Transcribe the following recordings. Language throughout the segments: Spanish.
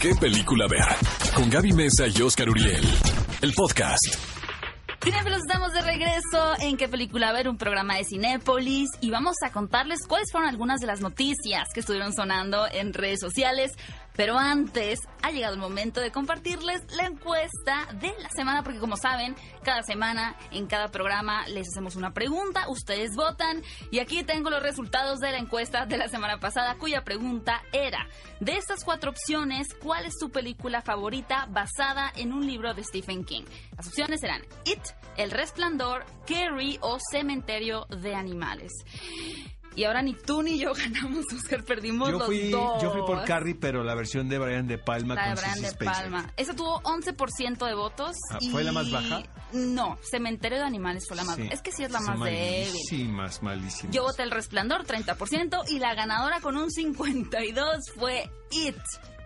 qué película ver. Con Gaby Mesa y Oscar Uriel. El podcast. Cinefilos, estamos de regreso en qué película ver, un programa de Cinépolis y vamos a contarles cuáles fueron algunas de las noticias que estuvieron sonando en redes sociales. Pero antes, ha llegado el momento de compartirles la encuesta de la semana, porque como saben, cada semana en cada programa les hacemos una pregunta, ustedes votan y aquí tengo los resultados de la encuesta de la semana pasada, cuya pregunta era, de estas cuatro opciones, ¿cuál es tu película favorita basada en un libro de Stephen King? Las opciones eran It, El Resplandor, Carrie o Cementerio de Animales. Y ahora ni tú ni yo ganamos, Oscar, perdimos Yo los fui, dos. yo fui por Carrie, pero la versión de Brian De Palma La de con Brian Sissy de. Palma. Esa tuvo 11% de votos. Ah, y- ¿fue la más baja? No, Cementerio de Animales fue la más Sí. Es que sí es la más débil. Malísimas, malísimas. Yo voté El Resplandor, 30%, y la ganadora con un 52 fue It,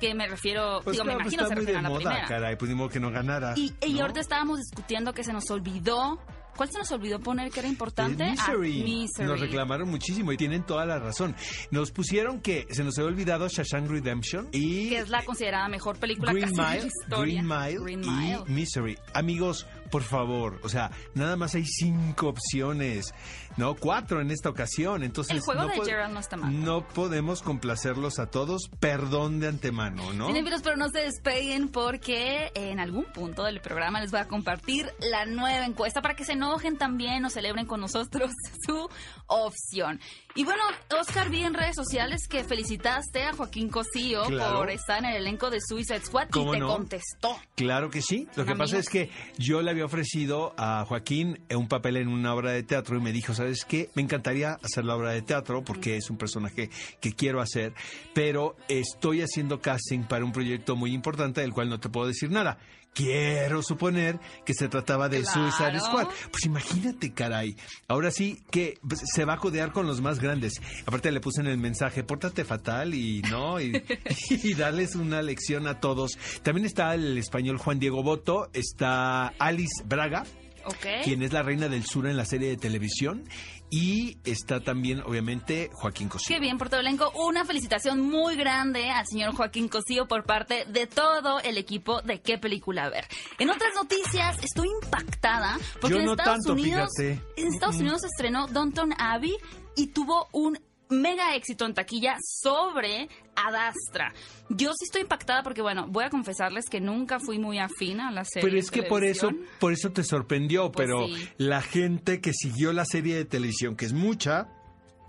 que me refiero, Pues digo, claro, me pues imagino se está muy refiere de a la moda, primera. caray. Pues que no ganara. Y, y ¿no? ahorita estábamos discutiendo que se nos olvidó. ¿Cuál se nos olvidó poner que era importante? El Misery. Ah, Misery. Nos reclamaron muchísimo y tienen toda la razón. Nos pusieron que se nos había olvidado Shashank Redemption y Que es la considerada mejor película Green casi de la Mile, historia. Green Mile Green y Mile. Misery. Amigos, por favor, o sea, nada más hay cinco opciones, no cuatro en esta ocasión. Entonces El juego no de Gerald no está mal. No podemos complacerlos a todos. Perdón de antemano, ¿no? Cinefilos, pero no se despeguen porque en algún punto del programa les voy a compartir la nueva encuesta para que se enojen también o celebren con nosotros su opción. Y bueno, Oscar, vi en redes sociales que felicitaste a Joaquín Cosío Claro. por estar en el elenco de Suicide Squad y ¿Cómo te no? contestó. Claro que sí. Lo que pasa es que yo le había ofrecido a Joaquín un papel en una obra de teatro y me dijo, ¿sabes qué? Me encantaría hacer la obra de teatro porque es un personaje que quiero hacer, pero estoy haciendo casting para un proyecto muy importante del cual no te puedo decir nada. Quiero suponer que se trataba de Claro. Suicide Squad. Pues imagínate, caray. Ahora sí que pues, se va a codear con los más grandes. Aparte le puse en el mensaje, pórtate fatal y no, y, y darles una lección a todos. También está el español Juan Diego Boto, está Alice Braga, ¿Ok? quien es la reina del sur en la serie de televisión, y está también, obviamente, Joaquín Cosío. Qué bien el elenco. Una felicitación muy grande al señor Joaquín Cosío por parte de todo el equipo de qué película ver. En otras noticias, estoy impactada porque Yo en no Estados tanto, Unidos, fíjate. en Estados Unidos estrenó Downton Abbey y tuvo un mega éxito en taquilla sobre Adastra. Yo sí estoy impactada porque, bueno, voy a confesarles que nunca fui muy afín a la serie. Pero es que por eso, por eso te sorprendió, Pues pero sí. la gente que siguió la serie de televisión, que es mucha,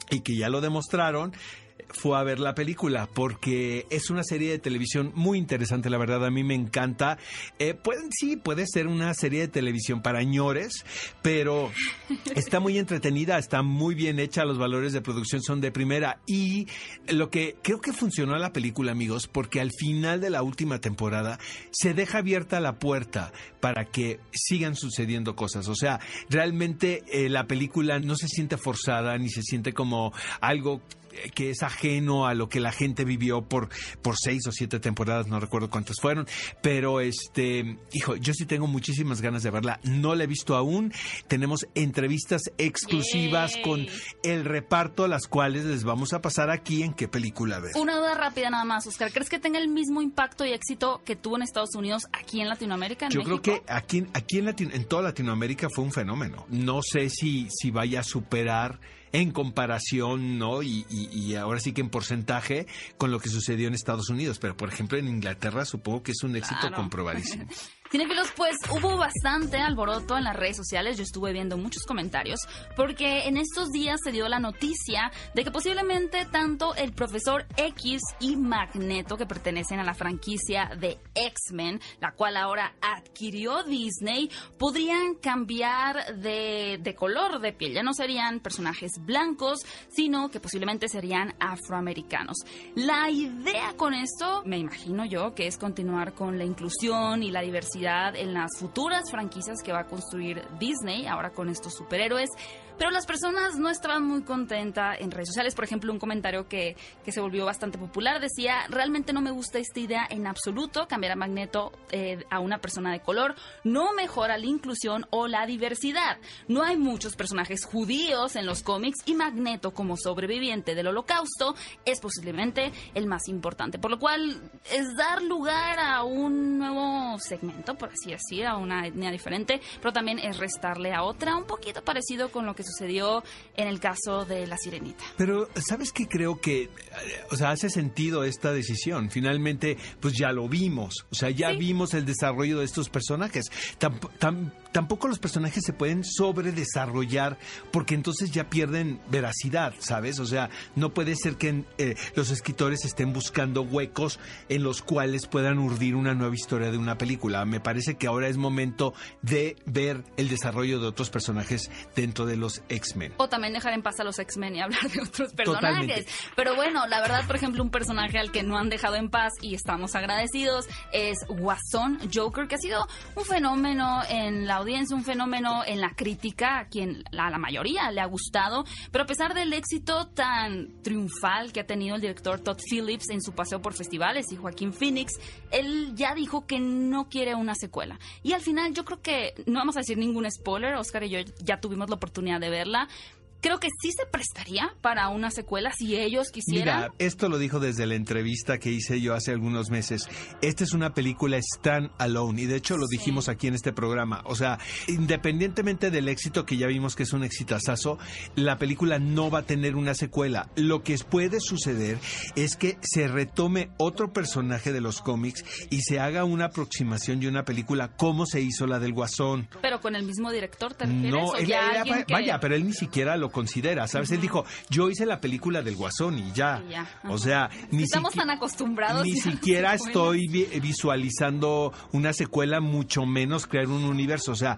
y que ya lo demostraron, fue a ver la película, porque es una serie de televisión muy interesante, la verdad, a mí me encanta. Eh, pueden, sí, puede ser una serie de televisión para ñores, pero está muy entretenida, está muy bien hecha, los valores de producción son de primera, y lo que creo que funcionó la película, amigos, porque al final de la última temporada se deja abierta la puerta para que sigan sucediendo cosas. O sea, realmente eh, la película no se siente forzada ni se siente como algo eh, que es ajeno a lo que la gente vivió por, por seis o siete temporadas, no recuerdo cuántas fueron, pero este, hijo, yo sí tengo muchísimas ganas de verla, no la he visto aún, tenemos entrevistas exclusivas Yay. con el reparto, las cuales les vamos a pasar aquí en qué película ver. Una duda rápida nada más, Oscar. ¿Crees que tenga el mismo impacto y éxito que tuvo en Estados Unidos aquí en Latinoamérica? En Yo México? creo que aquí, aquí en, Latino- en toda Latinoamérica fue un fenómeno. No sé si, si vaya a superar en comparación, ¿no? Y, y- y ahora sí que en porcentaje con lo que sucedió en Estados Unidos. Pero, por ejemplo, en Inglaterra supongo que es un éxito Claro. comprobadísimo. Cinefilos, pues hubo bastante alboroto en las redes sociales, yo estuve viendo muchos comentarios, porque en estos días se dio la noticia de que posiblemente tanto el profesor X y Magneto, que pertenecen a la franquicia de X-Men, la cual ahora adquirió Disney, podrían cambiar de, de color de piel. Ya no serían personajes blancos, sino que posiblemente serían afroamericanos. La idea con esto, me imagino yo, que es continuar con la inclusión y la diversidad en las futuras franquicias que va a construir Disney, ahora con estos superhéroes. Pero las personas no estaban muy contentas en redes sociales. Por ejemplo, un comentario que, que se volvió bastante popular decía, realmente no me gusta esta idea en absoluto, cambiar a Magneto eh, a una persona de color no mejora la inclusión o la diversidad. No hay muchos personajes judíos en los cómics y Magneto como sobreviviente del holocausto es posiblemente el más importante, por lo cual es dar lugar a un nuevo segmento, por así decir, a una etnia diferente, pero también es restarle a otra, un poquito parecido con lo que sucedió en el caso de la sirenita. Pero, ¿sabes qué? Creo que, o sea, hace sentido esta decisión. Finalmente, pues ya lo vimos. O sea, ya vimos el desarrollo de estos personajes. Tampoco los personajes se pueden sobredesarrollar porque entonces ya pierden veracidad, ¿sabes? O sea, no puede ser que eh, los escritores estén buscando huecos en los cuales puedan urdir una nueva historia de una película. Me parece que ahora es momento de ver el desarrollo de otros personajes dentro de los X-Men. O también dejar en paz a los X-Men y hablar de otros personajes. Pero bueno, la verdad, por ejemplo, un personaje al que no han dejado en paz y estamos agradecidos es Guasón Joker, que ha sido un fenómeno en la audiencia, un fenómeno en la crítica, a quien a la mayoría le ha gustado, pero a pesar del éxito tan triunfal que ha tenido el director Todd Phillips en su paseo por festivales y Joaquín Phoenix, él ya dijo que no quiere una secuela. Y al final yo creo que, no vamos a decir ningún spoiler, Oscar y yo ya tuvimos la oportunidad de verla, creo que sí se prestaría para una secuela si ellos quisieran. Mira, esto lo dijo desde la entrevista que hice yo hace algunos meses. Esta es una película stand alone y de hecho lo dijimos aquí en este programa. O sea, independientemente del éxito que ya vimos que es un exitazazo, la película no va a tener una secuela. Lo que puede suceder es que se retome otro personaje de los cómics y se haga una aproximación de una película como se hizo la del Guasón. Pero con el mismo director, ¿te No, vaya, pero él ni siquiera lo considera, ¿sabes? Él dijo, yo hice la película del Guasón y ya. O sea, ni Estamos tan acostumbrados. Ni siquiera estoy visualizando una secuela, mucho menos crear un universo. O sea,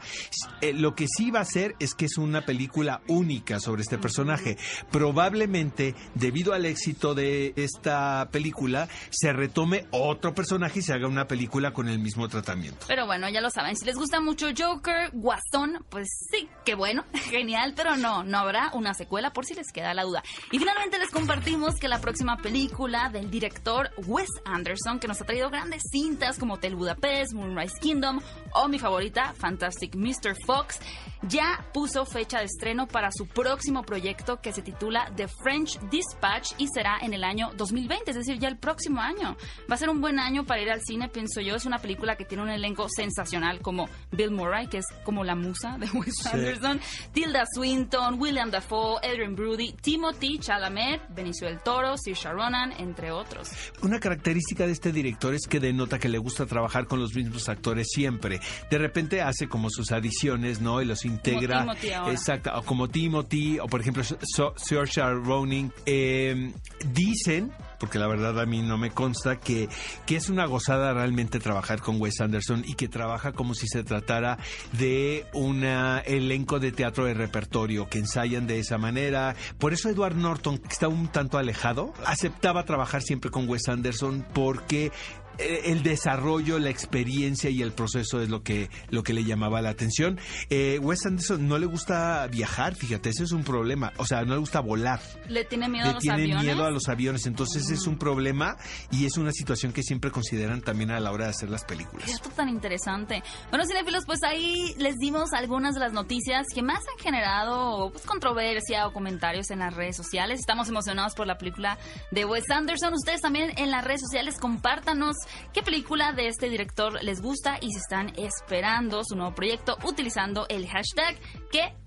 eh, lo que sí va a hacer es que es una película única sobre este personaje. Probablemente, debido al éxito de esta película, se retome otro personaje y se haga una película con el mismo tratamiento. Pero bueno, ya lo saben, si les gusta mucho Joker, Guasón, pues sí, qué bueno, genial, pero no, no habrá una secuela por si les queda la duda. Y finalmente les compartimos que la próxima película del director Wes Anderson, que nos ha traído grandes cintas como Tel Budapest, Moonrise Kingdom o mi favorita, Fantastic Mr. Fox, ya puso fecha de estreno para su próximo proyecto que se titula The French Dispatch y será en el año 2020, es decir, ya el próximo año. Va a ser un buen año para ir al cine, pienso yo. Es una película que tiene un elenco sensacional como Bill Murray, que es como la musa de Wes Anderson, Tilda Swinton, William Dafoe, Adrian Brody, Timothy Chalamet, Benicio del Toro, Saoirse Ronan, entre otros. Una característica de este director es que denota que le gusta trabajar con los mismos actores siempre. De repente hace como sus adiciones, ¿no? Y los integra. Como Timothy Exacto, como Timothy, o por ejemplo, Saoirse Ronan. Eh, dicen porque la verdad a mí no me consta que, que es una gozada realmente trabajar con Wes Anderson y que trabaja como si se tratara de un elenco de teatro de repertorio que ensayan de esa manera. Por eso Edward Norton, que está un tanto alejado, aceptaba trabajar siempre con Wes Anderson porque eh, el desarrollo, la experiencia y el proceso es lo que, lo que le llamaba la atención. Eh, Wes Anderson no le gusta viajar, fíjate, ese es un problema. O sea, no le gusta volar. Le tiene miedo a los tiene aviones. miedo a los aviones. Entonces es un problema y es una situación que siempre consideran también a la hora de hacer las películas. Esto tan interesante. Bueno, cinefilos, pues ahí les dimos algunas de las noticias que más han generado pues, controversia o comentarios en las redes sociales. Estamos emocionados por la película de Wes Anderson. Ustedes también en las redes sociales compártanos qué película de este director les gusta y si están esperando su nuevo proyecto utilizando el hashtag qué